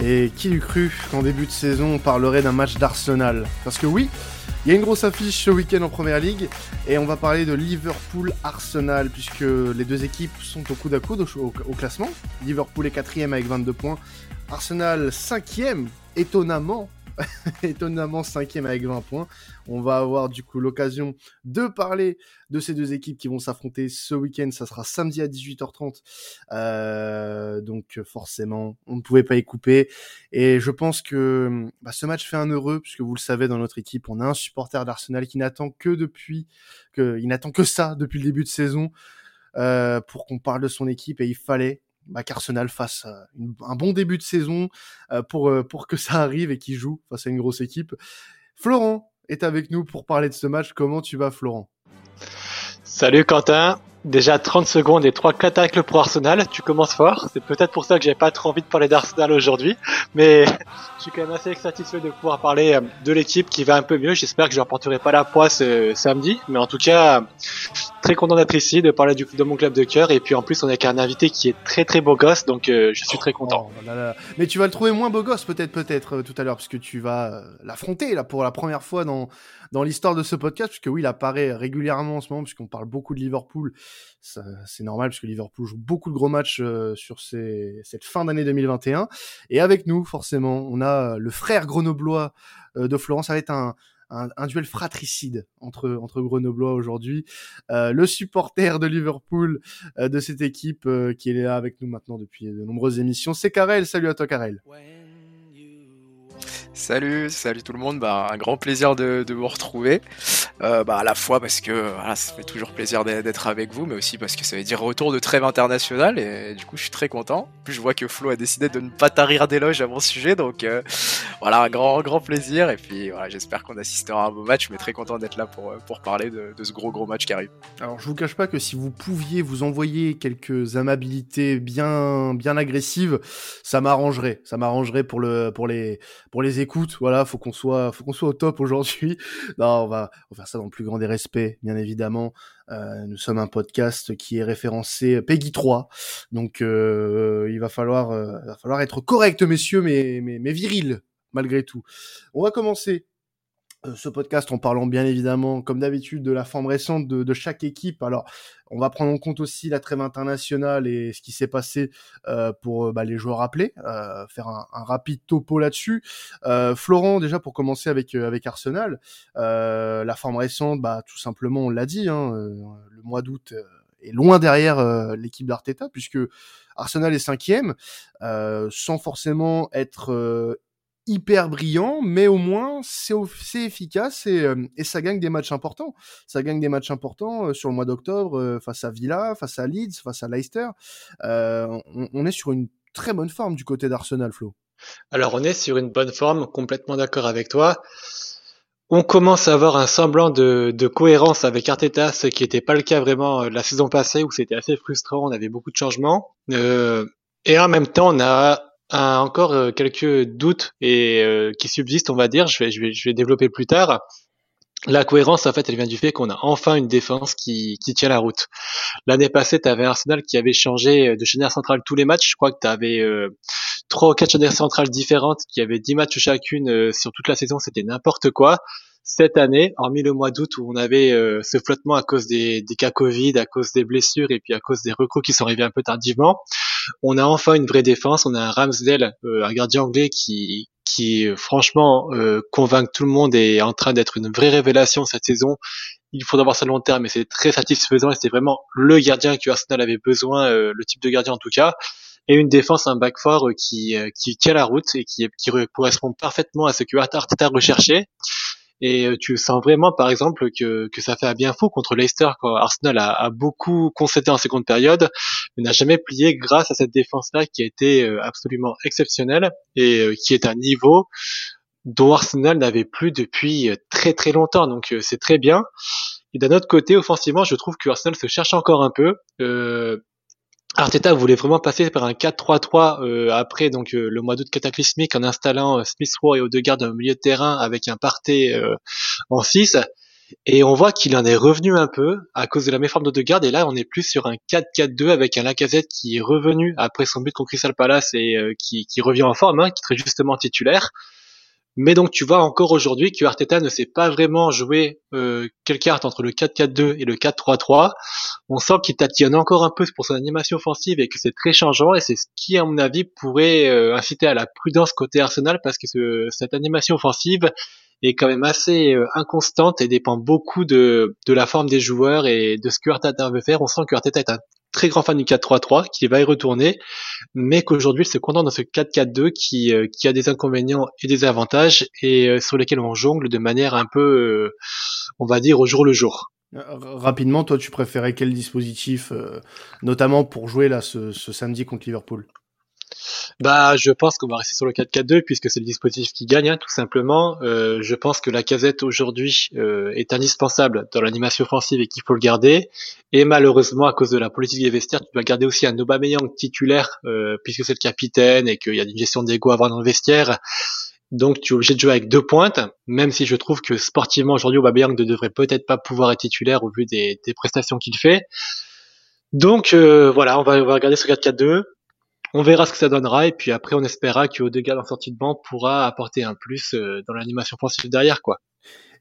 Et qui l'eût cru qu'en début de saison on parlerait d'un match d'Arsenal? Parce que oui, il y a une grosse affiche ce week-end en Première Ligue et on va parler de Liverpool-Arsenal puisque les deux équipes sont au coude à coude au, au classement. Liverpool est quatrième avec 22 points, Arsenal cinquième étonnamment étonnamment cinquième avec 20 points. On va avoir du coup l'occasion de parler de ces deux équipes qui vont s'affronter ce week-end. Ça sera samedi à 18h30. Euh, donc forcément, on ne pouvait pas y couper. Et je pense que bah, ce match fait un heureux, puisque vous le savez, dans notre équipe, on a un supporter d'Arsenal qui n'attend que depuis, que, n'attend que ça depuis le début de saison. Euh, pour qu'on parle de son équipe et il fallait bah, qu'Arsenal fasse euh, un bon début de saison euh, pour, euh, pour que ça arrive et qu'il joue face à une grosse équipe. Florent est avec nous pour parler de ce match. Comment tu vas, Florent? Salut Quentin. Déjà 30 secondes et 3 tacles pour Arsenal, tu commences fort. C'est peut-être pour ça que j'ai pas trop envie de parler d'Arsenal aujourd'hui, mais je suis quand même assez satisfait de pouvoir parler de l'équipe qui va un peu mieux. J'espère que je n'apporterai pas la poisse samedi, mais en tout cas, très content d'être ici, de parler du, de mon club de cœur. Et puis en plus, on est avec un invité qui est très très beau gosse, donc euh, je suis très content. Oh Mais tu vas le trouver moins beau gosse peut-être peut-être euh, tout à l'heure, puisque tu vas euh, l'affronter là pour la première fois dans dans l'histoire de ce podcast, puisque oui, il apparaît régulièrement en ce moment, puisqu'on parle beaucoup de Liverpool. C'est normal, puisque Liverpool joue beaucoup de gros matchs sur ces, cette fin d'année 2021. Et avec nous, forcément, on a le frère grenoblois de Florence. Ça va être un un, duel fratricide entre entre Grenoblois aujourd'hui. Euh, le supporter de Liverpool euh, de cette équipe euh, qui est là avec nous maintenant depuis de nombreuses émissions, c'est Karel. Salut à toi Karel. Salut, salut tout le monde. Bah, un grand plaisir de, vous retrouver. Euh, bah, à la fois parce que ça fait toujours plaisir d'être avec vous, mais aussi parce que ça veut dire retour de trêve international et du coup je suis très content. Plus je vois que Flo a décidé de ne pas tarir d'éloges à mon sujet, donc euh, voilà un grand grand plaisir et puis voilà j'espère qu'on assistera à un beau match, mais très content d'être là pour pour parler de, de, ce gros gros match qui arrive. Alors je vous cache pas que si vous pouviez vous envoyer quelques amabilités bien bien agressives, ça m'arrangerait, ça m'arrangerait pour le pour les pour les écoutes. Voilà, faut qu'on soit faut qu'on soit au top aujourd'hui. Non, on va on va ça dans le plus grand des respects, bien évidemment. Euh, nous sommes un podcast qui est référencé Peggy 3, donc euh, il va falloir, euh, va falloir être correct, messieurs, mais, mais, viril malgré tout. On va commencer ce podcast en parlant bien évidemment, comme d'habitude, de la forme récente de, de, chaque équipe. Alors, on va prendre en compte aussi la trêve internationale et ce qui s'est passé euh, pour euh, bah, les joueurs appelés, euh, faire un, un, rapide topo là-dessus. Euh, Florent, déjà pour commencer avec avec Arsenal, la forme récente, bah tout simplement, on l'a dit, hein, le mois d'août est loin derrière l'équipe d'Arteta puisque Arsenal est cinquième, sans forcément être hyper brillant, mais au moins c'est efficace et, euh, et, ça gagne des matchs importants. Ça gagne des matchs importants euh, sur le mois d'octobre euh, face à Villa, face à Leeds, face à Leicester. On, est sur une très bonne forme du côté d'Arsenal, Flo. Alors on est sur une bonne forme, complètement d'accord avec toi. On commence à avoir un semblant de, cohérence avec Arteta, ce qui n'était pas le cas vraiment la saison passée où c'était assez frustrant, on avait beaucoup de changements. Et en même temps, on a a encore euh, quelques doutes et euh, qui subsistent, on va dire. Je vais, je vais, je vais développer plus tard. La cohérence, en fait, elle vient du fait qu'on a enfin une défense qui, qui tient la route. L'année passée, tu avais Arsenal qui avait changé de chaîne centrale tous les matchs. Je crois que tu avais euh, trois ou quatre chaînes centrales différentes qui avaient dix matchs chacune sur toute la saison. C'était n'importe quoi. Cette année, hormis le mois d'août où on avait ce flottement à cause des, des cas Covid, à cause des blessures et puis à cause des recrues qui sont arrivés un peu tardivement, on a enfin une vraie défense. On a un Ramsdale, euh, un gardien anglais qui, qui franchement euh, convainc tout le monde et est en train d'être une vraie révélation cette saison. Il faudra voir ça long terme, mais c'est très satisfaisant et c'est vraiment le gardien que Arsenal avait besoin, euh, le type de gardien en tout cas et une défense, un back four qui, qui tient la route et qui, qui correspond parfaitement à ce que Arteta recherchait. Et euh, tu sens vraiment, par exemple, que, que ça fait un bien fou contre Leicester. Quoi. Arsenal a, a beaucoup concédé en seconde période, mais n'a jamais plié grâce à cette défense-là qui a été euh, absolument exceptionnelle et euh, qui est un niveau dont Arsenal n'avait plus depuis très très longtemps. Donc c'est très bien. Et d'un autre côté, offensivement, je trouve que Arsenal se cherche encore un peu. Euh, Arteta voulait vraiment passer par un 4-3-3 euh, après donc euh, le mois d'août cataclysmique en installant euh, Smith Rowe et Odegaard au milieu de terrain avec un Partey en 6 Et on voit qu'il en est revenu un peu à cause de la méforme d'Odegaard. Et là, on est plus sur un 4-4-2 avec un Lacazette qui est revenu après son but contre Crystal Palace et euh, qui, qui, revient en forme, hein, qui serait justement titulaire. Mais donc tu vois encore aujourd'hui que Arteta ne sait pas vraiment jouer euh, quelle carte entre le 4-4-2 et le 4-3-3. On sent qu'il tatillonne encore un peu pour son animation offensive et que c'est très changeant et c'est ce qui à mon avis pourrait euh, inciter à la prudence côté Arsenal parce que ce, cette animation offensive est quand même assez euh, inconstante et dépend beaucoup de, de la forme des joueurs et de ce que Arteta veut faire. On sent que Arteta est un très grand fan du 4-3-3, qui va y retourner, mais qu'aujourd'hui il se contente dans ce 4-4-2 qui, euh, qui a des inconvénients et des avantages et euh, sur lesquels on jongle de manière un peu, euh, on va dire, au jour le jour. Rapidement, toi, tu préférais quel dispositif, notamment pour jouer là ce samedi contre Liverpool? Bah, je pense qu'on va rester sur le 4-4-2 puisque c'est le dispositif qui gagne, hein, tout simplement. Euh, je pense que la casette aujourd'hui euh, est indispensable dans l'animation offensive et qu'il faut le garder. Et malheureusement, à cause de la politique des vestiaires, tu dois garder aussi un Aubameyang titulaire euh, puisque c'est le capitaine et qu'il y a une gestion d'ego à avoir dans le vestiaire. Donc tu es obligé de jouer avec deux pointes, même si je trouve que sportivement aujourd'hui Aubameyang ne devrait peut-être pas pouvoir être titulaire au vu des, des prestations qu'il fait. Donc voilà, on va, on va regarder ce 4-4-2 on verra ce que ça donnera et puis après on espérera que Odegaard en sortie de banc pourra apporter un plus euh, dans l'animation offensive derrière quoi.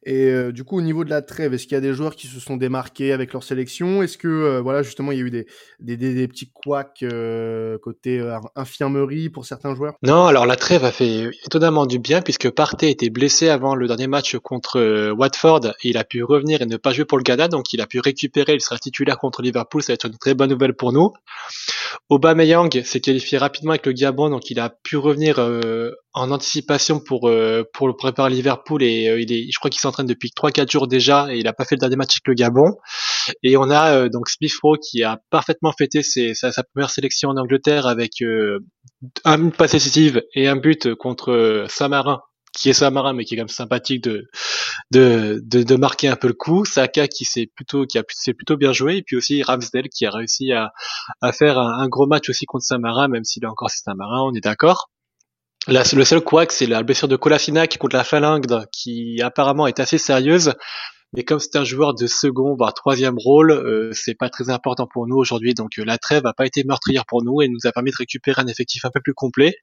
Et euh, du coup, au niveau de la trêve, est-ce qu'il y a des joueurs qui se sont démarqués avec leur sélection? Est-ce que, euh, voilà, justement, il y a eu des, des, des, petits couacs côté infirmerie pour certains joueurs? Non, alors la trêve a fait étonnamment du bien puisque Partey était blessé avant le dernier match contre Watford. Et il a pu revenir et ne pas jouer pour le Ghana, donc il a pu récupérer, il sera titulaire contre Liverpool, ça va être une très bonne nouvelle pour nous. Aubameyang s'est qualifié rapidement avec le Gabon, donc il a pu revenir euh, en anticipation pour euh, pour le préparer Liverpool et euh, il est, je crois qu'il s'entraîne depuis 3-4 jours déjà et il a pas fait le dernier match avec le Gabon. Et on a donc Smith Rowe qui a parfaitement fêté sa, sa, première sélection en Angleterre avec un passe décisive et un but contre Saint-Marin qui est Samarin mais qui est quand même sympathique de de, de, de marquer un peu le coup. Saka qui s'est plutôt qui a s'est plutôt bien joué et puis aussi Ramsdale qui a réussi à, à faire un, gros match aussi contre Samarin même s'il est encore Samarin, on est d'accord. Le seul couac, c'est la blessure de Colafinac contre la Phalange, qui apparemment est assez sérieuse. Mais comme c'est un joueur de second, voire troisième rôle, euh, c'est pas très important pour nous aujourd'hui. Donc euh, la trêve n'a pas été meurtrière pour nous et nous a permis de récupérer un effectif un peu plus complet.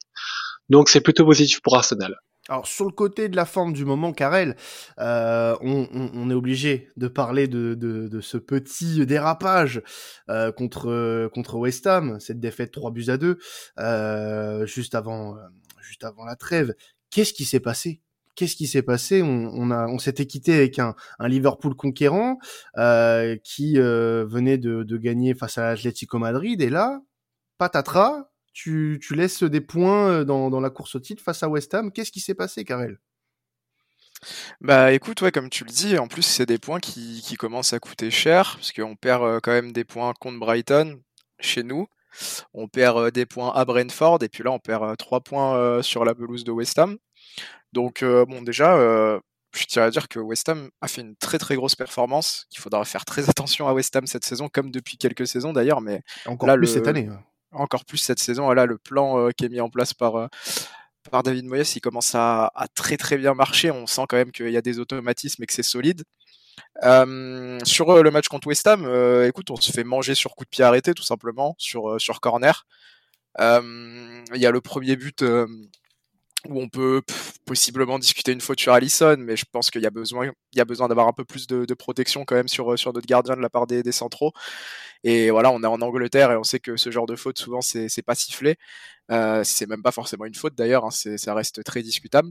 Donc c'est plutôt positif pour Arsenal. Alors sur le côté de la forme du moment, Karel, euh, on, est obligé de parler de, ce petit dérapage euh, contre contre West Ham, cette défaite 3 buts à 2 euh, juste avant juste avant la trêve. Qu'est-ce qui s'est passé? Qu'est-ce qui s'est passé? On, s'était quitté avec un, Liverpool conquérant qui venait de, gagner face à l'Atlético Madrid. Et là patatras tu, laisses des points euh, dans, la course au titre face à West Ham. Qu'est-ce qui s'est passé, Karel? Bah écoute, ouais, comme tu le dis, en plus c'est des points qui, commencent à coûter cher, parce qu'on perd euh, quand même des points contre Brighton chez nous, on perd euh, des points à Brentford, et puis là on perd 3 points sur la pelouse de West Ham. Donc bon déjà, je tiens à dire que West Ham a fait une très très grosse performance, qu'il faudra faire très attention à West Ham cette saison, comme depuis quelques saisons d'ailleurs, mais encore plus cette année. Encore plus cette saison. Là, le plan euh, qui est mis en place par, euh, par David Moyes, il commence à, très très bien marcher. On sent quand même qu'il y a des automatismes et que c'est solide. Euh, sur le match contre West Ham, écoute, on se fait manger sur coup de pied arrêté tout simplement, sur, corner. Il y a le premier but où on peut possiblement discuter une faute sur Allison, mais je pense qu'il y a besoin, d'avoir un peu plus de, protection quand même sur, sur notre gardien de la part des, centraux. Et voilà, on est en Angleterre et on sait que ce genre de faute souvent c'est pas sifflé. Euh, c'est même pas forcément une faute d'ailleurs, hein, ça reste très discutable.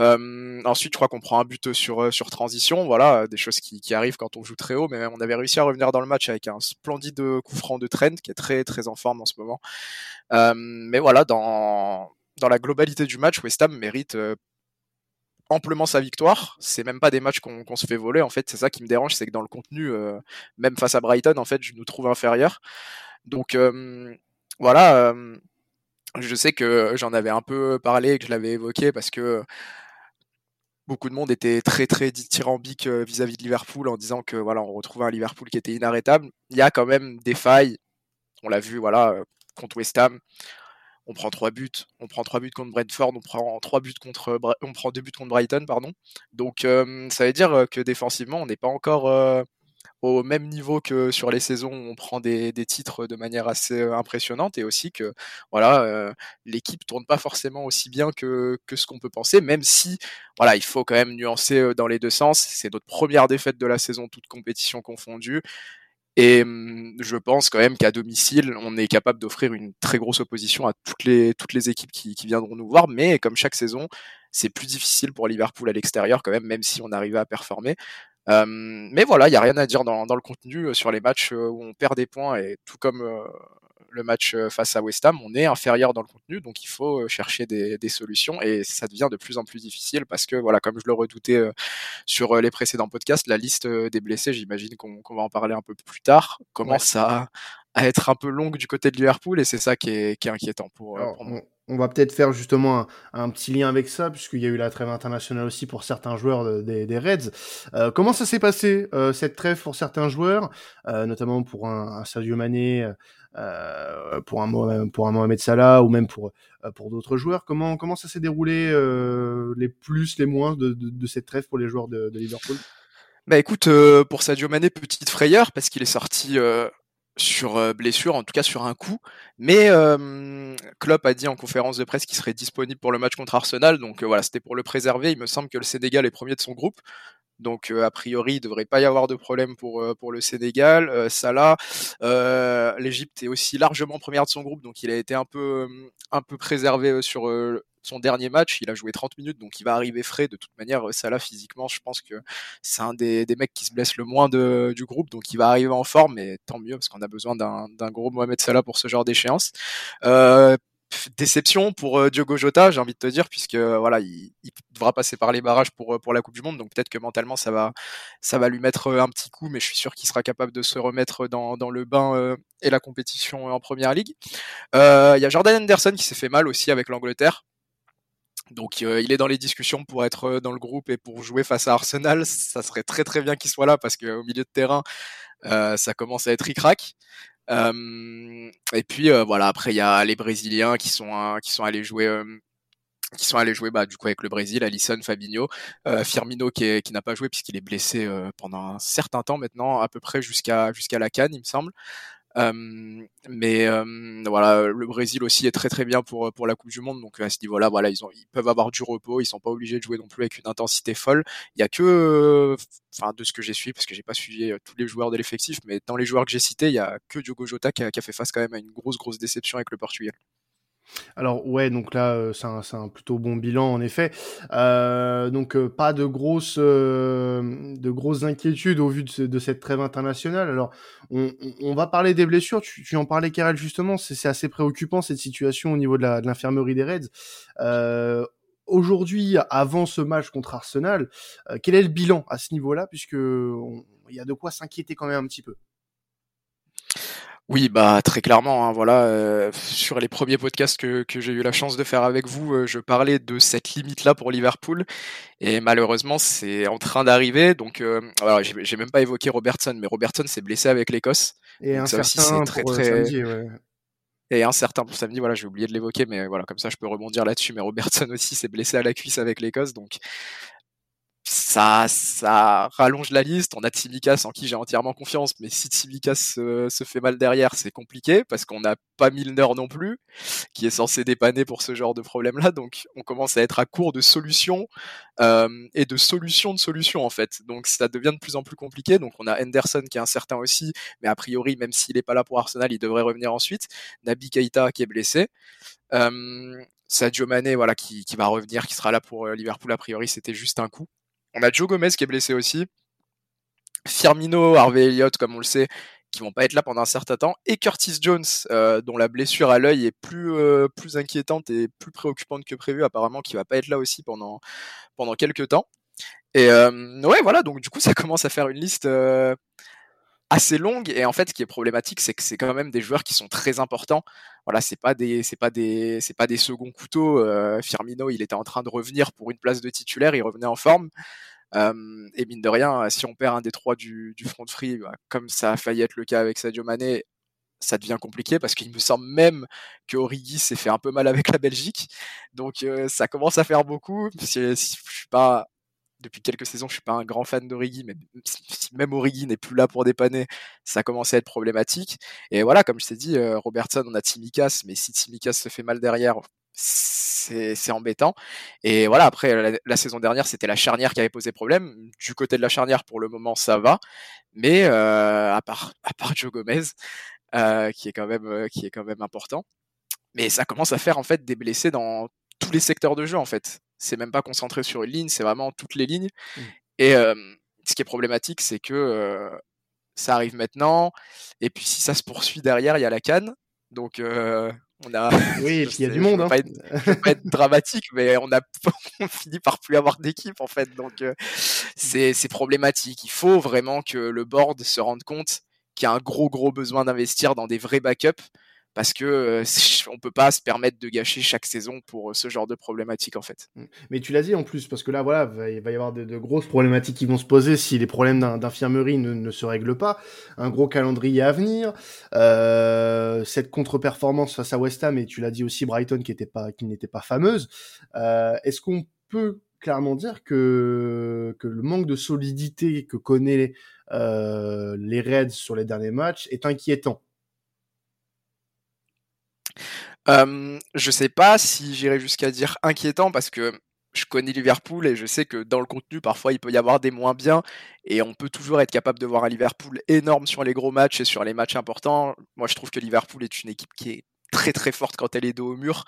Euh, ensuite, je crois qu'on prend un but sur sur transition, voilà, des choses qui, qui, arrivent quand on joue très haut, mais on avait réussi à revenir dans le match avec un splendide coup franc de Trent qui est très très en forme en ce moment. Euh, mais voilà, dans dans la globalité du match, West Ham mérite euh, amplement sa victoire. C'est même pas des matchs qu'on se fait voler. En fait, c'est ça qui me dérange, c'est que dans le contenu, euh, même face à Brighton, en fait, je nous trouve inférieur. Donc euh, voilà, je sais que j'en avais un peu parlé, que je l'avais évoqué parce que beaucoup de monde était très très dithyrambique vis-à-vis de Liverpool en disant que voilà, on retrouvait un Liverpool qui était inarrêtable. Il y a quand même des failles. On l'a vu, voilà, contre West Ham on prend trois buts, on prend trois buts contre Brentford, on prend trois buts contre, on prend deux buts contre Brighton, pardon. Donc ça veut dire que défensivement, on n'est pas encore au même niveau que sur les saisons où on prend des, titres de manière assez impressionnante et aussi que voilà l'équipe tourne pas forcément aussi bien que, que ce qu'on peut penser même si voilà il faut quand même nuancer dans les deux sens c'est notre première défaite de la saison toute compétition confondue et mmh, je pense quand même qu'à domicile, on est capable d'offrir une très grosse opposition à toutes les, toutes les équipes qui, qui viendront nous voir. Mais comme chaque saison, c'est plus difficile pour Liverpool à l'extérieur quand même, même si on arrivait à performer. Euh, mais voilà, il n'y a rien à dire dans, dans, le contenu sur les matchs où on perd des points et tout comme le match face à West Ham, on est inférieur dans le contenu, donc il faut chercher des, des, solutions et ça devient de plus en plus difficile parce que voilà, comme je le redoutais sur les précédents podcasts, la liste des blessés, j'imagine qu'on va en parler un peu plus tard, commence à, à, être un peu longue du côté de Liverpool et c'est ça qui est, qui est, inquiétant pour, pour moi. on va peut-être faire justement un, petit lien avec ça, puisqu'il y a eu la trêve internationale aussi pour certains joueurs des, Reds. Euh, comment ça s'est passé, euh, cette trêve pour certains joueurs, euh, notamment pour un, un Sadio Mané, pour, un, pour un Mohamed Salah, ou même pour, pour d'autres joueurs? Comment, comment ça s'est déroulé, les plus, les moins de, de, cette trêve pour les joueurs de, de Liverpool? Bah écoute, pour Sadio Mané, petite frayeur, parce qu'il est sorti sur blessure, en tout cas sur un coup. Mais Klopp a dit en conférence de presse qu'il serait disponible pour le match contre Arsenal. Donc voilà, c'était pour le préserver. Il me semble que le Sénégal est premier de son groupe. Donc a priori, il devrait pas y avoir de problème pour, pour le Sénégal. Salah, l'Égypte est aussi largement première de son groupe, donc il a été un peu, un peu préservé sur son dernier match, il a joué 30 minutes, donc il va arriver frais. De toute manière, Salah, physiquement, je pense que c'est un des, mecs qui se blesse le moins du groupe, donc il va arriver en forme, mais tant mieux, parce qu'on a besoin d'un gros Mohamed Salah pour ce genre d'échéance. Euh, déception pour euh, Diogo Jota, j'ai envie de te dire, puisque voilà, il, devra passer par les barrages pour la Coupe du Monde, donc peut-être que mentalement ça va lui mettre un petit coup, mais je suis sûr qu'il sera capable de se remettre dans, le bain euh, et la compétition en Première Ligue. Il y a Jordan Anderson qui s'est fait mal aussi avec l'Angleterre. Donc euh, il est dans les discussions pour être euh, dans le groupe et pour jouer face à Arsenal. Ça serait très très bien qu'il soit là parce qu'au milieu de terrain, euh, ça commence à être ric-rac. et puis voilà, après il y a les Brésiliens qui sont qui sont allés jouer qui sont allés jouer bah, du coup avec le Brésil, Alisson, Fabinho, Firmino qui, qui n'a pas joué puisqu'il est blessé pendant un certain temps maintenant, à peu près jusqu'à jusqu'à la Cannes, il me semble. Euh, mais euh, voilà, le Brésil aussi est très très bien pour pour la Coupe du Monde. Donc à ce niveau-là, voilà, ils ont ils peuvent avoir du repos. Ils sont pas obligés de jouer non plus avec une intensité folle. Il y a que, enfin de ce que j'ai suivi, parce que j'ai pas suivi euh, tous les joueurs de l'effectif, mais dans les joueurs que j'ai cités, il y a que Diogo Jota qui a, qui a fait face quand même à une grosse grosse déception avec le Portugal. Alors ouais, donc là euh, c'est un, un, plutôt bon bilan en effet. Euh, donc euh, pas de grosses euh, de grosses inquiétudes au vu de, de, cette trêve internationale. Alors on, on va parler des blessures. Tu, tu en parlais Karel justement. C'est assez préoccupant cette situation au niveau de l'infirmerie des Reds. Aujourd'hui, avant ce match contre Arsenal, quel est le bilan à ce niveau-là? Puisque il y a de quoi s'inquiéter quand même un petit peu. Oui, bah très clairement, hein, voilà. Euh, sur les premiers podcasts que, que j'ai eu la chance de faire avec vous, euh, je parlais de cette limite-là pour Liverpool, et malheureusement, c'est en train d'arriver. Donc, euh, voilà, j'ai même pas évoqué Robertson, mais Robertson s'est blessé avec l'Écosse. Et un certain très, très... Samedi, ouais. Et un certain pour samedi, voilà, j'ai oublié de l'évoquer, mais voilà, comme ça, je peux rebondir là-dessus. Mais Robertson aussi s'est blessé à la cuisse avec l'Écosse, donc ça, rallonge la liste. On a Tsimikas en qui j'ai entièrement confiance, mais si Tsimikas se, fait mal derrière, c'est compliqué parce qu'on n'a pas Milner non plus, qui est censé dépanner pour ce genre de problème-là. Donc, on commence à être à court de solutions euh, et de solutions de solutions en fait. Donc, ça devient de plus en plus compliqué. Donc, on a Henderson qui est incertain aussi, mais a priori, même s'il n'est pas là pour Arsenal, il devrait revenir ensuite. Nabi Keita qui est blessé. Euh, Sadio Mané, voilà, qui, qui va revenir, qui sera là pour euh, Liverpool a priori, c'était juste un coup. On a Joe Gomez qui est blessé aussi. Firmino, Harvey Elliott, comme on le sait, qui vont pas être là pendant un certain temps, et Curtis Jones, euh, dont la blessure à l'œil est plus euh, plus inquiétante et plus préoccupante que prévu, apparemment, qui va pas être là aussi pendant pendant quelques temps. Et euh, ouais, voilà, donc du coup, ça commence à faire une liste assez longue. Et en fait, ce qui est problématique, c'est que c'est quand même des joueurs qui sont très importants. Voilà, c'est pas des c'est pas des c'est pas des seconds couteaux. Firmino, il était en train de revenir pour une place de titulaire, il revenait en forme. Euh, et mine de rien, si on perd un des trois du, front free, bah, comme ça a failli être le cas avec Sadio Mané, ça devient compliqué parce qu'il me semble même que Origi s'est fait un peu mal avec la Belgique. Donc ça commence à faire beaucoup. je suis pas depuis quelques saisons, je suis pas un grand fan d'Origi, mais si même Origi n'est plus là pour dépanner, ça commence à être problématique. Et voilà, comme je t'ai dit, Robertson, on a Timikas, mais si Timikas se fait mal derrière, c'est embêtant. Et voilà, après, la, saison dernière, c'était la charnière qui avait posé problème. Du côté de la charnière, pour le moment, ça va. Mais à, part, à part Joe Gomez, qui, est quand même, qui est quand même important. Mais ça commence à faire en fait des blessés dans tous les secteurs de jeu en fait c'est même pas concentré sur une ligne, c'est vraiment toutes les lignes. Mmh. Et ce qui est problématique, c'est que ça arrive maintenant, et puis si ça se poursuit derrière, il y a la canne. Donc on a. Oui, il y a du monde. Hein. Pas être, pas être dramatique, mais on a on finit par plus avoir d'équipe en fait. Donc mmh. c'est problématique. Il faut vraiment que le board se rende compte qu'il y a un gros gros besoin d'investir dans des vrais backups parce que euh, on peut pas se permettre de gâcher chaque saison pour euh, ce genre de problématiques en fait. Mmh. Mais tu l'as dit en plus parce que là voilà il va y avoir de, grosses problématiques qui vont se poser si les problèmes d'infirmerie ne, se règlent pas. Un gros calendrier à venir, euh, cette contre-performance face à West Ham et tu l'as dit aussi Brighton qui était pas qui n'était pas fameuse. Euh, Est-ce qu'on peut clairement dire que que le manque de solidité que connaît euh, les Reds sur les derniers matchs est inquiétant? Je sais pas si j'irais jusqu'à dire inquiétant parce que je connais Liverpool et je sais que dans le contenu, parfois, il peut y avoir des moins bien et on peut toujours être capable de voir un Liverpool énorme sur les gros matchs et sur les matchs importants. Moi, je trouve que Liverpool est une équipe qui est très très forte quand elle est dos au mur.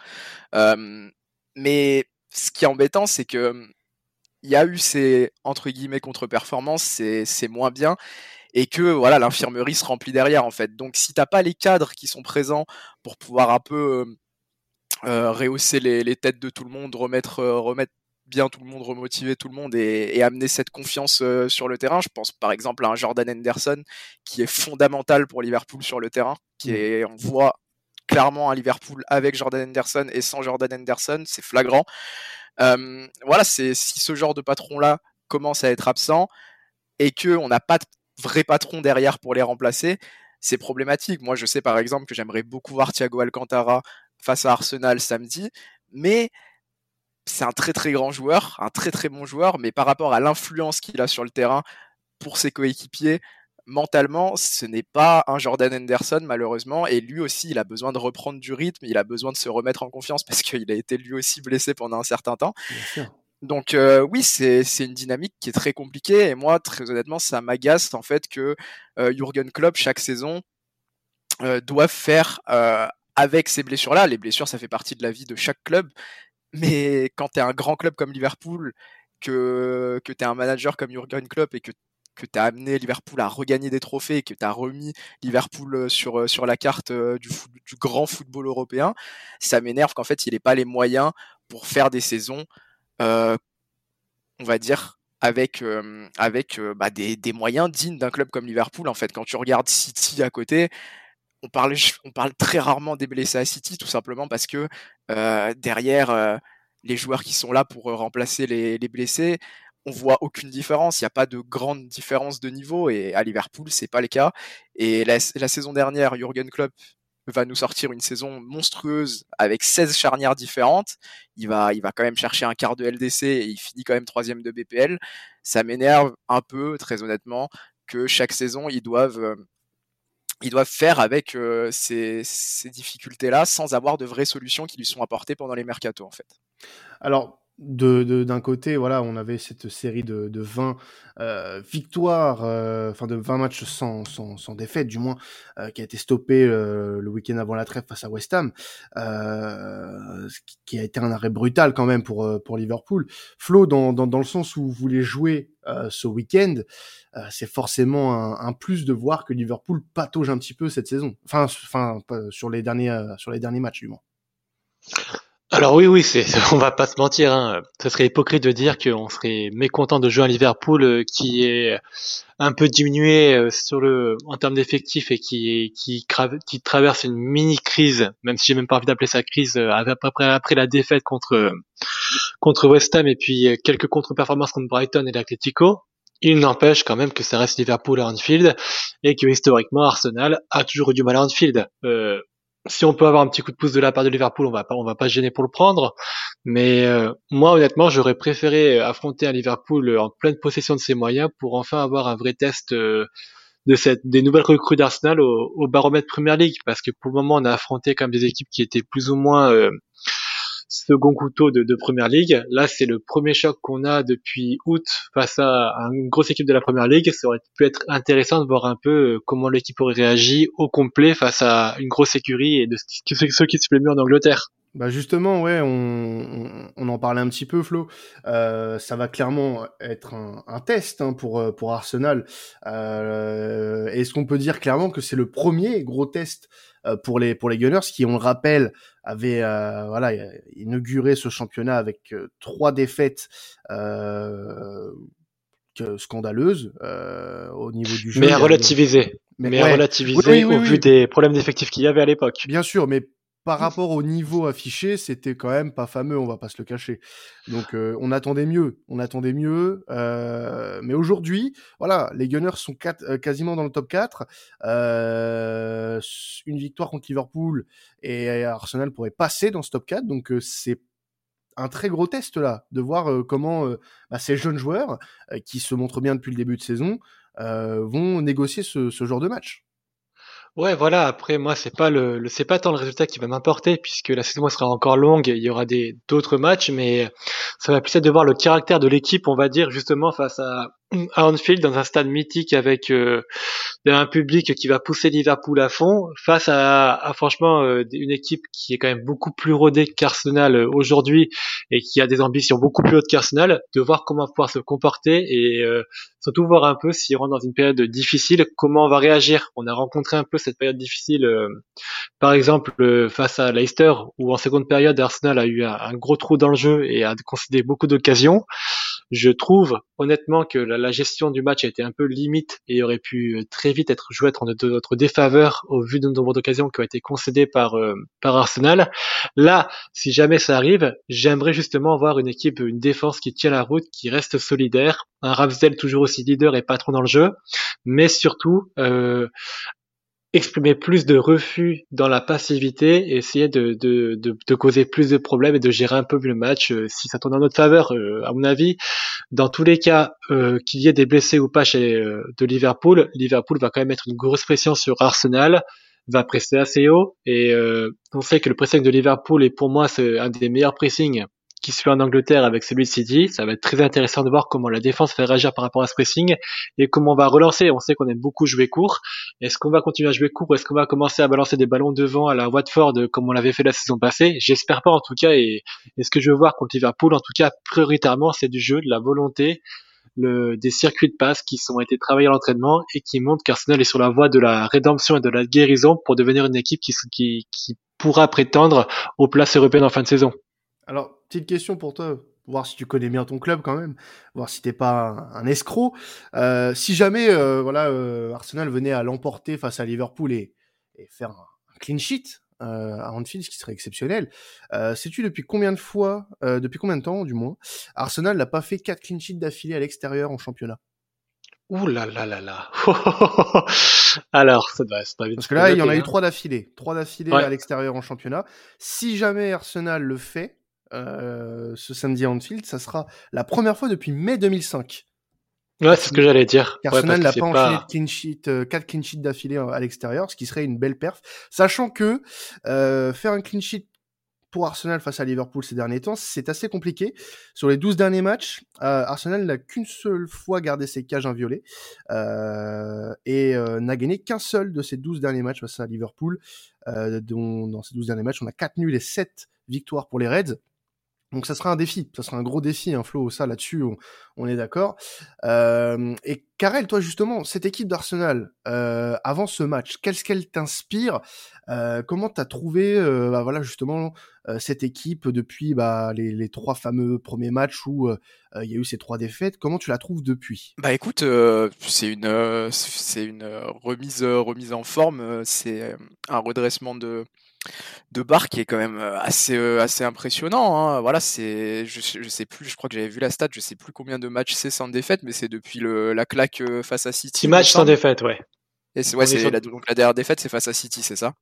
Mais ce qui est embêtant, c'est que il y a eu ces entre guillemets contre-performances, c'est moins bien et que voilà l'infirmerie se remplit derrière en fait. Donc si t'as pas les cadres qui sont présents pour pouvoir un peu euh, euh, rehausser les, têtes de tout le monde, remettre euh, remettre bien tout le monde, remotiver tout le monde et, amener cette confiance sur le terrain. Je pense par exemple à un Jordan Henderson qui est fondamental pour Liverpool sur le terrain, qui mmh. est on voit clairement un Liverpool avec Jordan Henderson et sans Jordan Henderson, c'est flagrant. voilà, c'est si ce genre de patron là commence à être absent et que on n'a pas de vrai patron derrière pour les remplacer, c'est problématique. Moi, je sais par exemple que j'aimerais beaucoup voir Thiago Alcantara face à Arsenal samedi, mais c'est un très très grand joueur, un très très bon joueur, mais par rapport à l'influence qu'il a sur le terrain pour ses coéquipiers, mentalement, ce n'est pas un Jordan Henderson malheureusement, et lui aussi, il a besoin de reprendre du rythme, il a besoin de se remettre en confiance parce qu'il a été lui aussi blessé pendant un certain temps. Donc euh, oui, c'est une dynamique qui est très compliquée et moi, très honnêtement, ça m'agace en fait que euh, Jurgen Klopp chaque saison euh, doit faire avec ces blessures-là. Les blessures, ça fait partie de la vie de chaque club, mais quand tu un grand club comme Liverpool, que, que tu es un manager comme Jurgen Klopp et que tu as amené Liverpool à regagner des trophées, et que tu as remis Liverpool sur, la carte du, du grand football européen, ça m'énerve qu'en fait il n'ait pas les moyens pour faire des saisons euh, on va dire, avec, euh, avec euh, bah, des, des, moyens dignes d'un club comme Liverpool. En fait, quand tu regardes City à côté, on parle, on parle très rarement des blessés à City, tout simplement parce que derrière les joueurs qui sont là pour remplacer les, les blessés, on voit aucune différence. Il n'y a pas de grande différence de niveau et à Liverpool, c'est pas le cas. Et la, la saison dernière, Jurgen Klopp va nous sortir une saison monstrueuse avec 16 charnières différentes. Il va, il va quand même chercher un quart de LDC et il finit quand même troisième de BPL. Ça m'énerve un peu, très honnêtement, que chaque saison, ils doivent, euh, ils doivent faire avec euh, ces, ces difficultés-là sans avoir de vraies solutions qui lui sont apportées pendant les mercatos, en fait. Alors, de d'un côté voilà on avait cette série de, de 20 euh, victoires euh, enfin de 20 matchs sans, sans, sans défaite du moins euh, qui a été stoppé euh, le week-end avant la trêve face à West Ham qui a été un arrêt brutal quand même pour pour Liverpool. Flo dans, dans, dans le sens où vous voulez jouer ce week-end c'est forcément un, un, plus de voir que Liverpool patauge un petit peu cette saison. Enfin enfin sur les derniers sur les derniers matchs du moins alors oui, oui, c'est, on va pas se mentir. Hein. Ce serait hypocrite de dire qu'on serait mécontent de jouer à Liverpool euh, qui est un peu diminué euh, sur le en termes d'effectifs et qui qui, qui traverse une mini crise, même si j'ai même pas envie d'appeler ça crise, euh, après, après la défaite contre contre West Ham et puis quelques contre-performances contre Brighton et l'Atletico. Il n'empêche quand même que ça reste Liverpool à Anfield et que historiquement Arsenal a toujours eu du mal à Anfield. Si on peut avoir un petit coup de pouce de la part de Liverpool, on va pas, on va pas se gêner pour le prendre. Mais euh, moi, honnêtement, j'aurais préféré affronter un Liverpool en pleine possession de ses moyens pour enfin avoir un vrai test euh, de cette, des nouvelles recrues d'Arsenal au, baromètre Premier League, parce que pour le moment, on a affronté comme des équipes qui étaient plus ou moins euh, second couteau de, de Première Ligue. Là, c'est le premier choc qu'on a depuis août face à, une grosse équipe de la Première Ligue. Ça aurait pu être intéressant de voir un peu euh, comment l'équipe aurait réagi au complet face à une grosse écurie et de ceux qui se fait mieux en Angleterre. Bah justement, ouais, on, on, en parlait un petit peu, Flo. Euh, ça va clairement être un, un test hein, pour euh, pour Arsenal. Euh, Est-ce qu'on peut dire clairement que c'est le premier gros test pour les pour les Gunners qui, on le rappelle, avait euh, voilà inauguré ce championnat avec euh, trois défaites scandaleuses au niveau du jeu. Mais relativisé. Mais, mais relativisé au vu des problèmes d'effectifs qu'il y avait à l'époque. Bien sûr, mais par rapport au niveau affiché, c'était quand même pas fameux, on va pas se le cacher. Donc euh, on attendait mieux, on attendait mieux. Euh, mais aujourd'hui, voilà, les Gunners sont euh, quasiment dans le top 4. une victoire contre Liverpool et Arsenal pourrait passer dans ce top 4. Donc c'est un très gros test là, de voir comment bah, ces jeunes joueurs, qui se montrent bien depuis le début de saison, vont négocier ce genre de match. Ouais, voilà. Après, moi, c'est pas le, le c'est pas tant le résultat qui va m'importer puisque la saison sera encore longue. Il y aura des d'autres matchs, mais ça va plus être de voir le caractère de l'équipe, on va dire justement face à à Anfield dans un stade mythique avec euh, un public qui va pousser Liverpool à fond face à, à franchement euh, une équipe qui est quand même beaucoup plus rodée qu'Arsenal euh, aujourd'hui et qui a des ambitions beaucoup plus hautes qu'Arsenal de voir comment pouvoir se comporter et surtout voir un peu s'il rentre dans une période difficile comment on va réagir. On a rencontré un peu cette période difficile par exemple face à Leicester où en seconde période Arsenal a eu un, un gros trou dans le jeu et a concédé beaucoup d'occasions je trouve honnêtement que la, gestion du match a été un peu limite et aurait pu euh, très vite être jouée en notre défaveur au vu de nombre d'occasions qui ont été concédées par, euh, par Arsenal. Là, si jamais ça arrive, j'aimerais justement voir une équipe, une défense qui tient la route, qui reste solidaire, un Ramsdale toujours aussi leader et patron dans le jeu, mais surtout euh, exprimer plus de refus dans la passivité essayer de, de, de, de, causer plus de problèmes et de gérer un peu le match euh, si ça tourne en notre faveur euh, à mon avis. Dans tous les cas euh, qu'il y ait des blessés ou pas chez de Liverpool Liverpool va quand même mettre une grosse pression sur Arsenal va presser assez haut et on sait que le pressing de Liverpool est pour moi c'est un des meilleurs pressings qui se fait en Angleterre avec celui de City. Ça va être très intéressant de voir comment la défense va réagir par rapport à ce pressing et comment on va relancer. On sait qu'on aime beaucoup jouer court. Est-ce qu'on va continuer à jouer court ou est-ce qu'on va commencer à balancer des ballons devant à la Watford comme on l'avait fait la saison passée? J'espère pas en tout cas. Et, ce que je veux voir contre Liverpool, en tout cas prioritairement, c'est du jeu, de la volonté, le, des circuits de passe qui sont été travaillés à l'entraînement et qui montrent qu'Arsenal est sur la voie de la rédemption et de la guérison pour devenir une équipe qui, qui, qui pourra prétendre aux places européennes en fin de saison. Alors, petite question pour toi, voir si tu connais bien ton club quand même, voir si t'es pas un, escroc. Euh, si jamais, euh, voilà, euh, Arsenal venait à l'emporter face à Liverpool et, faire un, clean sheet à Anfield, ce qui serait exceptionnel. Sais-tu depuis combien de fois, depuis combien de temps du moins, Arsenal n'a pas fait quatre clean sheets d'affilée à l'extérieur en championnat? Ouh là là là là. Alors, ça doit, pas vite. Parce que là, il y en a eu trois d'affilée. Trois d'affilée à l'extérieur en championnat. Si jamais Arsenal le fait, euh, ce samedi à Anfield, ça sera la première fois depuis mai 2005. Ouais, c'est ce que j'allais dire. Arsenal n'a pas enchaîné de clean sheet, euh, 4 clean sheets d'affilée à l'extérieur, ce qui serait une belle perf. Sachant que euh, faire un clean sheet pour Arsenal face à Liverpool ces derniers temps, c'est assez compliqué. Sur les 12 derniers matchs, euh, Arsenal n'a qu'une seule fois gardé ses cages inviolées euh, et euh, n'a gagné qu'un seul de ces 12 derniers matchs face à Liverpool. dont dans ces 12 derniers matchs, on a 4 nuls et 7 victoires pour les Reds. Donc ça sera un défi, ça sera un gros défi, un flow, ça là-dessus, on, est d'accord. Euh, et Karel, toi justement, cette équipe d'Arsenal, euh, avant ce match, qu'est-ce qu'elle t'inspire euh, Comment t'as trouvé, bah, voilà justement cette équipe depuis bah, les, trois fameux premiers matchs où il y a eu ces trois défaites? Comment tu la trouves depuis? Bah écoute, c'est une c'est une remise remise en forme, c'est un redressement de de Bar qui est quand même assez assez impressionnant. Hein. Voilà, c'est je, je, sais plus, je crois que j'avais vu la stat, je sais plus combien de matchs c'est sans défaite, mais c'est depuis le, la claque face à City. Six matchs sans défaite, ouais. Et c'est ouais, c'est la, donc la dernière défaite, c'est face à City, c'est ça?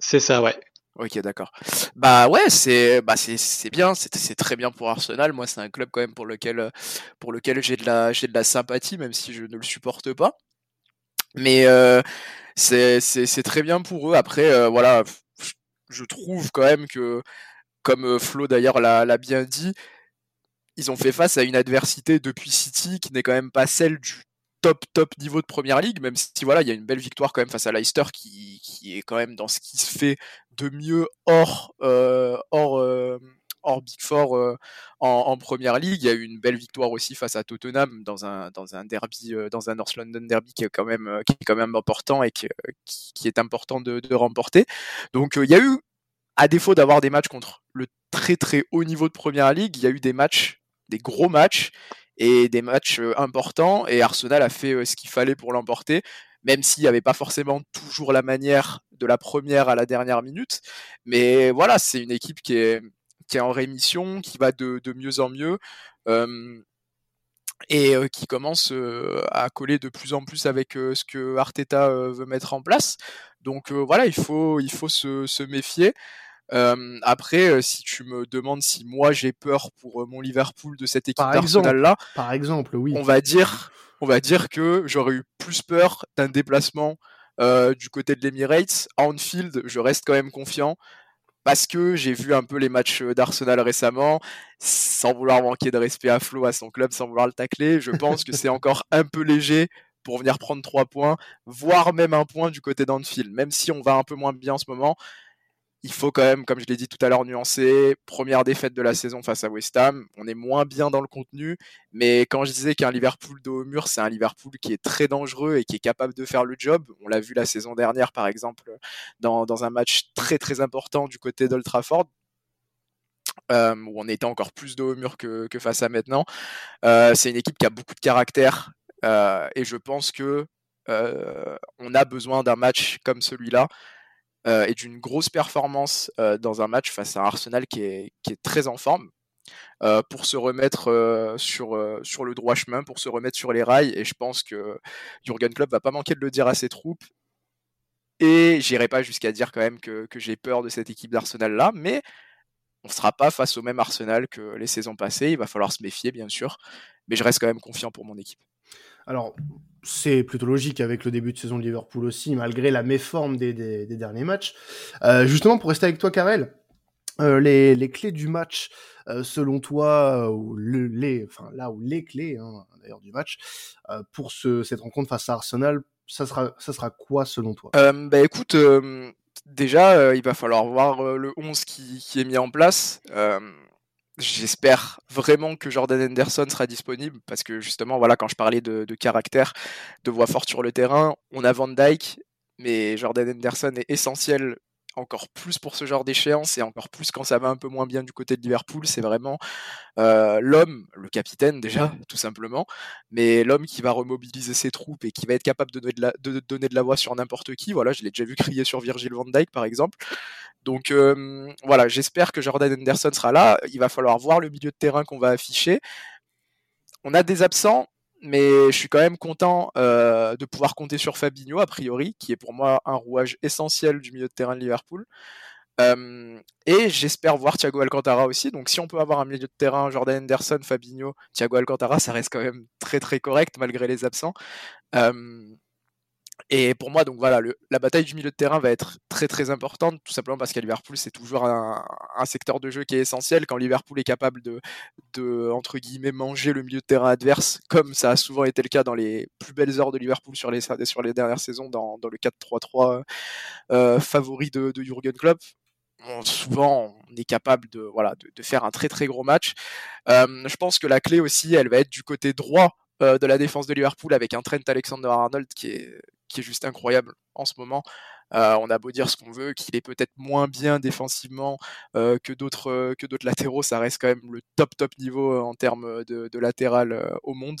C'est ça, ouais. Ok, d'accord. Bah ouais, c'est bah c'est c'est bien, c'est c'est très bien pour Arsenal. Moi, c'est un club quand même pour lequel pour lequel j'ai de la j'ai de la sympathie, même si je ne le supporte pas. Mais euh, c'est c'est c'est très bien pour eux. Après, euh, voilà, je trouve quand même que comme Flo d'ailleurs l'a l'a bien dit, ils ont fait face à une adversité depuis City qui n'est quand même pas celle du top top niveau de première ligue, même si voilà, il y a une belle victoire quand même face à Leicester qui, qui est quand même dans ce qui se fait de mieux hors euh, hors euh, hors Big Four en, en, première ligue. Il y a eu une belle victoire aussi face à Tottenham dans un dans un derby dans un North London derby qui est quand même qui est quand même important et qui, qui, est important de, de remporter. Donc il y a eu à défaut d'avoir des matchs contre le très très haut niveau de première ligue, il y a eu des matchs des gros matchs et des matchs importants. Et Arsenal a fait ce qu'il fallait pour l'emporter, même s'il n'y avait pas forcément toujours la manière de la première à la dernière minute. Mais voilà, c'est une équipe qui est, qui est en rémission, qui va de, de mieux en mieux. Euh, et qui commence à coller de plus en plus avec ce que Arteta veut mettre en place. Donc voilà, il faut, il faut se, se méfier. Euh, après, si tu me demandes si moi j'ai peur pour mon Liverpool de cette équipe d'Arsenal là, par exemple, oui. On va dire, on va dire que j'aurais eu plus peur d'un déplacement euh, du côté de l'Emirates. À Anfield, je reste quand même confiant parce que j'ai vu un peu les matchs d'Arsenal récemment, sans vouloir manquer de respect à Flo, à son club, sans vouloir le tacler. Je pense que c'est encore un peu léger pour venir prendre trois points, voire même un point du côté d'Anfield. Même si on va un peu moins bien en ce moment, il faut quand même, comme je l'ai dit tout à l'heure, nuancer. Première défaite de la saison face à West Ham. On est moins bien dans le contenu, mais quand je disais qu'un Liverpool de haut mur, c'est un Liverpool qui est très dangereux et qui est capable de faire le job. On l'a vu la saison dernière, par exemple, dans, un match très très important du côté d'Old Trafford. Euh, où on était encore plus de haut mur que, face à maintenant. Euh, c'est une équipe qui a beaucoup de caractère euh, et je pense que on a besoin d'un match comme celui-là euh, et d'une grosse performance euh, dans un match face à un Arsenal qui est, qui est très en forme. Euh, pour se remettre sur, sur le droit chemin, pour se remettre sur les rails. Et je pense que Jurgen Klopp va pas manquer de le dire à ses troupes. Et j'irai pas jusqu'à dire quand même que, que j'ai peur de cette équipe d'Arsenal là, mais on ne sera pas face au même Arsenal que les saisons passées. Il va falloir se méfier, bien sûr, mais je reste quand même confiant pour mon équipe. Alors, c'est plutôt logique avec le début de saison de Liverpool aussi, malgré la méforme des, des, derniers matchs. Euh, justement, pour rester avec toi, Karel, euh, les, les, clés du match, euh, selon toi, ou le, les, enfin là où les clés hein, d'ailleurs du match pour ce, cette rencontre face à Arsenal, ça sera, ça sera quoi selon toi? Bah écoute, déjà il va falloir voir le 11 qui, qui, est mis en place. J'espère vraiment que Jordan Henderson sera disponible parce que justement, voilà, quand je parlais de, caractère, de voix forte sur le terrain, on a Van Dyke, mais Jordan Henderson est essentiel encore plus pour ce genre d'échéance et encore plus quand ça va un peu moins bien du côté de Liverpool. C'est vraiment euh, l'homme, le capitaine déjà, tout simplement, mais l'homme qui va remobiliser ses troupes et qui va être capable de donner de la, voix sur n'importe qui. Voilà, je l'ai déjà vu crier sur Virgil van Dijk par exemple. Donc voilà, j'espère que Jordan Henderson sera là. Il va falloir voir le milieu de terrain qu'on va afficher. On a des absents, mais je suis quand même content euh, de pouvoir compter sur Fabinho, a priori, qui est pour moi un rouage essentiel du milieu de terrain de Liverpool. Et j'espère voir Thiago Alcantara aussi. Donc si on peut avoir un milieu de terrain, Jordan Henderson, Fabinho, Thiago Alcantara, ça reste quand même très très correct malgré les absents. Et pour moi, donc voilà, la bataille du milieu de terrain va être très très importante, tout simplement parce qu'à Liverpool, c'est toujours un, secteur de jeu qui est essentiel. Quand Liverpool est capable de, entre guillemets, manger le milieu de terrain adverse, comme ça a souvent été le cas dans les plus belles heures de Liverpool sur les, dernières saisons, dans, le 4-3-3 euh, favori de, de Jurgen Klopp, souvent on est capable de, faire un très très gros match. Euh, je pense que la clé aussi, elle va être du côté droit de la défense de Liverpool avec un Trent Alexander-Arnold qui est, qui est juste incroyable en ce moment. Euh, on a beau dire ce qu'on veut, qu'il est peut-être moins bien défensivement euh, que d'autres euh, que d'autres latéraux, ça reste quand même le top top niveau en termes de, de latéral au monde.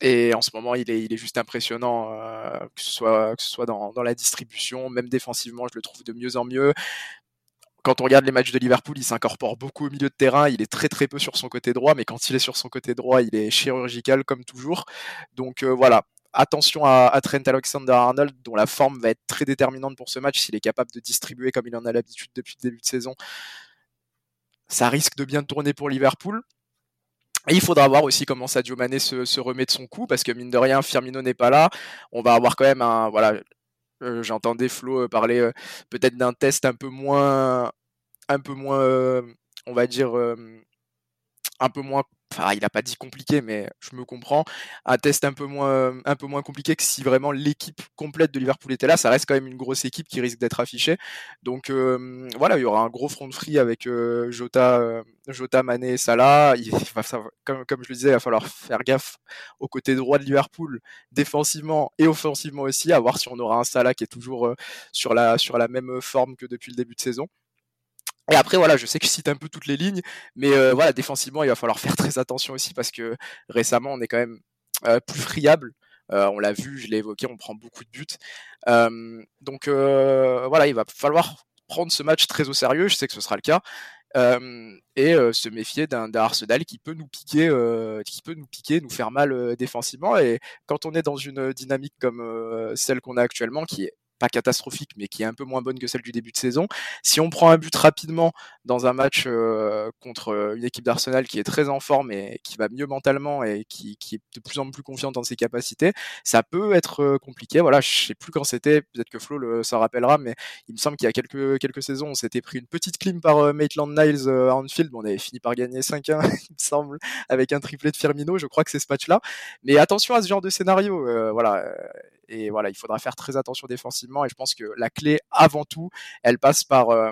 et en ce moment, il est, il est juste impressionnant, que ce soit, que ce soit dans, dans la distribution, même défensivement, je le trouve de mieux en mieux quand on regarde les matchs de Liverpool, il s'incorpore beaucoup au milieu de terrain. Il est très très peu sur son côté droit, mais quand il est sur son côté droit, il est chirurgical comme toujours. Donc voilà, attention à, Trent Alexander-Arnold, dont la forme va être très déterminante pour ce match. S'il est capable de distribuer comme il en a l'habitude depuis le début de saison, ça risque de bien tourner pour Liverpool. Et il faudra voir aussi comment Sadio Mané se, remet de son coup, parce que mine de rien, Firmino n'est pas là. On va avoir quand même un. Voilà, euh, j'entendais Flo euh, parler euh, peut-être d'un test un peu moins. Un peu moins. on va dire. Un peu moins enfin, il n'a pas dit compliqué, mais je me comprends, un test un peu moins, un peu moins compliqué que si vraiment l'équipe complète de Liverpool était là. Ça reste quand même une grosse équipe qui risque d'être affichée. Donc voilà, il y aura un gros front de free avec Jota, Jota, Mané et Salah. Comme, comme je le disais, il va falloir faire gaffe au côté droit de Liverpool, défensivement et offensivement aussi, à voir si on aura un Salah qui est toujours sur, la, sur la même forme que depuis le début de saison. Et après, voilà, je sais que je cite un peu toutes les lignes, mais euh, voilà, défensivement, il va falloir faire très attention aussi parce que récemment, on est quand même euh, plus friable. Euh, on l'a vu, je l'ai évoqué, on prend beaucoup de buts. donc voilà, il va falloir prendre ce match très au sérieux. Je sais que ce sera le cas. et se méfier d'un Arsenal qui peut nous piquer, qui peut nous piquer, nous faire mal défensivement. Et quand on est dans une dynamique comme celle qu'on a actuellement, qui est pas catastrophique, mais qui est un peu moins bonne que celle du début de saison. Si on prend un but rapidement dans un match euh, contre euh, une équipe d'Arsenal qui est très en forme et qui va mieux mentalement et qui, est de plus en plus confiante dans ses capacités, ça peut être euh, compliqué. Voilà, je sais plus quand c'était, peut-être que Flo le, s'en rappellera, mais il me semble qu'il y a quelques, quelques saisons, on s'était pris une petite clim par Maitland Niles à Anfield. on avait fini par gagner 5-1, il me semble, avec un triplé de Firmino. Je crois que c'est ce match-là. Mais attention à ce genre de scénario. voilà et voilà, il faudra faire très attention défensivement. Et je pense que la clé, avant tout, elle passe par euh,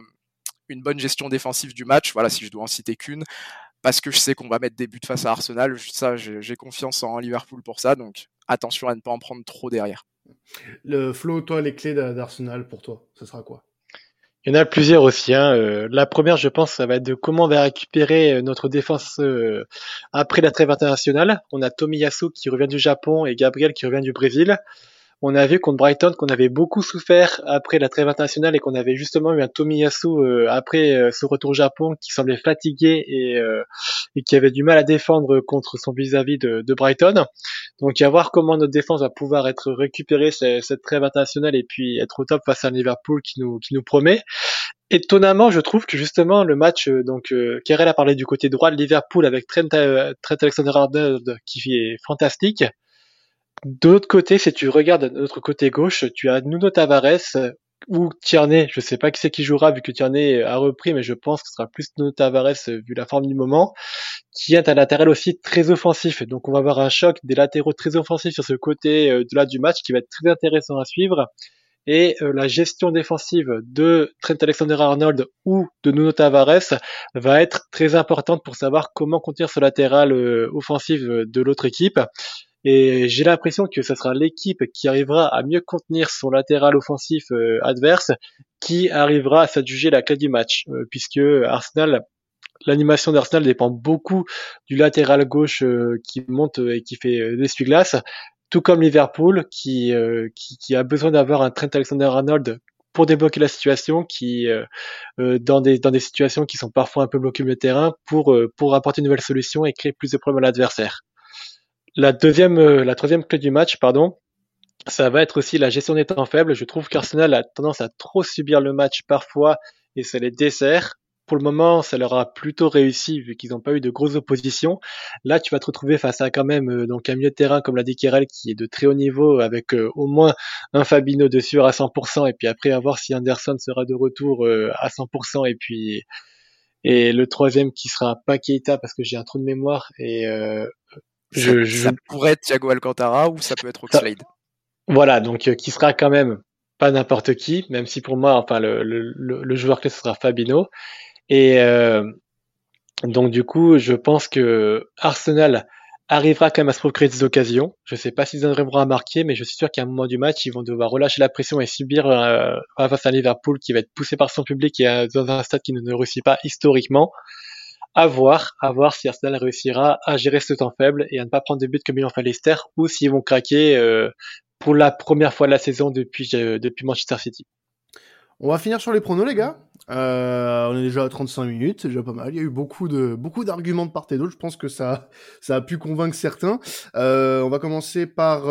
une bonne gestion défensive du match. Voilà, si je dois en citer qu'une, parce que je sais qu'on va mettre des buts face à Arsenal. Ça, j'ai confiance en Liverpool pour ça. Donc attention à ne pas en prendre trop derrière. Le Flo, toi, les clés d'Arsenal pour toi, ce sera quoi? Il y en a plusieurs aussi. Hein. Euh, la première, je pense, ça va être de comment on va récupérer euh, notre défense après la trêve internationale. On a Tomiyasu qui revient du Japon et Gabriel qui revient du Brésil on a vu contre Brighton qu'on avait beaucoup souffert après la trêve internationale et qu'on avait justement eu un Tomiyasu euh, après euh, ce retour au Japon qui semblait fatigué et, euh, et qui avait du mal à défendre contre son vis-à-vis de, Brighton. Donc à voir comment notre défense va pouvoir être récupérée cette, trêve internationale et puis être au top face à Liverpool qui nous, qui nous promet. Étonnamment, je trouve que justement le match, donc euh, Kerel a parlé du côté droit de Liverpool avec Trent, Trent Alexander-Arnold qui est fantastique. De l'autre côté, si tu regardes de notre côté gauche, tu as Nuno Tavares ou Tierney. Je sais pas qui c'est qui jouera vu que Tierney a repris, mais je pense que ce sera plus Nuno Tavares vu la forme du moment, qui est un latéral aussi très offensif. Donc on va avoir un choc des latéraux très offensifs sur ce côté euh, de là du match qui va être très intéressant à suivre. Et euh, la gestion défensive de Trent Alexander-Arnold ou de Nuno Tavares va être très importante pour savoir comment contenir ce latéral euh, offensif de l'autre équipe. Et j'ai l'impression que ce sera l'équipe qui arrivera à mieux contenir son latéral offensif euh, adverse qui arrivera à s'adjuger la clé du match, euh, puisque Arsenal, l'animation d'Arsenal dépend beaucoup du latéral gauche euh, qui monte et qui fait l'essuie-glace, tout comme Liverpool qui, qui, a besoin d'avoir un Trent Alexander-Arnold pour débloquer la situation, qui dans des dans des situations qui sont parfois un peu bloquées au terrain, pour pour apporter une nouvelle solution et créer plus de problèmes à l'adversaire. La deuxième, euh, la troisième clé du match, pardon, ça va être aussi la gestion des temps faibles. Je trouve qu'Arsenal a tendance à trop subir le match parfois et ça les dessert. Pour le moment, ça leur a plutôt réussi vu qu'ils n'ont pas eu de grosses oppositions. Là, tu vas te retrouver face à quand même euh, donc un milieu de terrain comme l'a dit Kerel qui est de très haut niveau avec euh, au moins un Fabino dessus à 100% et puis après à voir si Anderson sera de retour à 100% et puis et le troisième qui sera pas Keita parce que j'ai un trou de mémoire et je, ça, pourrait être Thiago Alcantara ou ça peut être Oxlade. Voilà, donc euh, qui sera quand même pas n'importe qui, même si pour moi, enfin le, le, le joueur clé ce sera Fabino. Et euh, donc du coup, je pense que Arsenal arrivera quand même à se procurer des occasions. Je sais pas s'ils arriveront à marquer, mais je suis sûr qu'à un moment du match, ils vont devoir relâcher la pression et subir euh, face à Liverpool qui va être poussé par son public et dans un stade qui ne réussit pas historiquement. À voir, à voir si Arsenal réussira à gérer ce temps faible et à ne pas prendre de but comme ils l'ont fait Leicester ou s'ils vont craquer euh, pour la première fois de la saison depuis, euh, depuis Manchester City. On va finir sur les pronos, les gars. Euh, on est déjà à 35 minutes, c'est déjà pas mal. Il y a eu beaucoup de beaucoup d'arguments de part et d'autre. Je pense que ça ça a pu convaincre certains. on va commencer par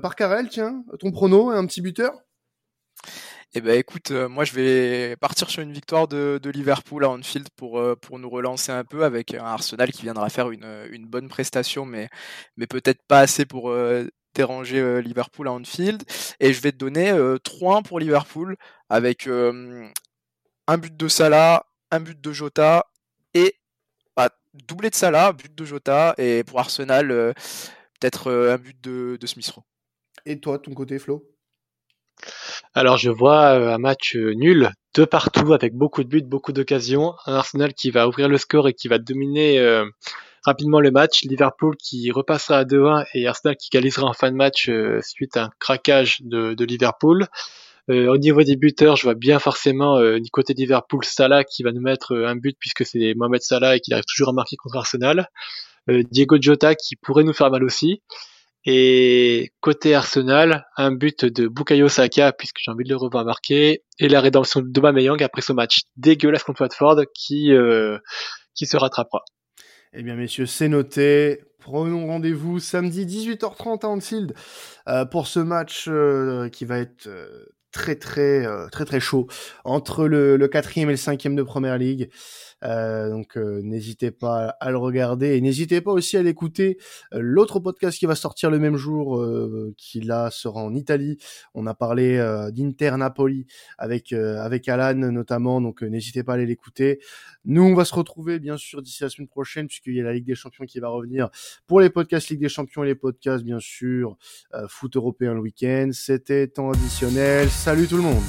par Karel, tiens, ton prono un petit buteur? Eh ben écoute, euh, moi je vais partir sur une victoire de, Liverpool à Anfield pour, euh, pour nous relancer un peu avec un Arsenal qui viendra faire une, bonne prestation, mais, mais peut-être pas assez pour euh, déranger Liverpool à Anfield. Et je vais te donner 3-1 pour Liverpool avec un but de Salah, un but de Jota et bah, doublé de Salah, but de Jota et pour Arsenal peut-être un but de, de Smith Rowe. Et toi, ton côté Flo? Alors je vois euh, un match euh, nul, de partout, avec beaucoup de buts, beaucoup d'occasions. Un Arsenal qui va ouvrir le score et qui va dominer euh, rapidement le match. Liverpool qui repassera à 2-1 et Arsenal qui égalisera en fin de match suite à un craquage de, Liverpool. au niveau des buteurs, je vois bien forcément du côté de Liverpool Salah qui va nous mettre un but puisque c'est Mohamed Salah et qu'il arrive toujours à marquer contre Arsenal. Diego Jota qui pourrait nous faire mal aussi. Et côté Arsenal, un but de Bukayo Saka, puisque j'ai envie de le revoir marquer, et la rédemption de Aubameyang après ce match dégueulasse contre Watford qui, euh, qui se rattrapera. Eh bien, messieurs, c'est noté. Prenons rendez-vous samedi 18h30 à Anfield euh, pour ce match euh, qui va être très très très très chaud entre le, le quatrième et le cinquième de Première Ligue. Euh, donc euh, n'hésitez pas à le regarder et n'hésitez pas aussi à l'écouter. Euh, l'autre podcast qui va sortir le même jour, qui là sera en Italie. On a parlé d'Inter Napoli avec avec Alan notamment, donc n'hésitez pas à aller l'écouter. Nous, on va se retrouver bien sûr d'ici la semaine prochaine puisqu'il y a la Ligue des Champions qui va revenir pour les podcasts Ligue des Champions et les podcasts bien sûr foot européen le week-end. C'était temps additionnel. Salut tout le monde.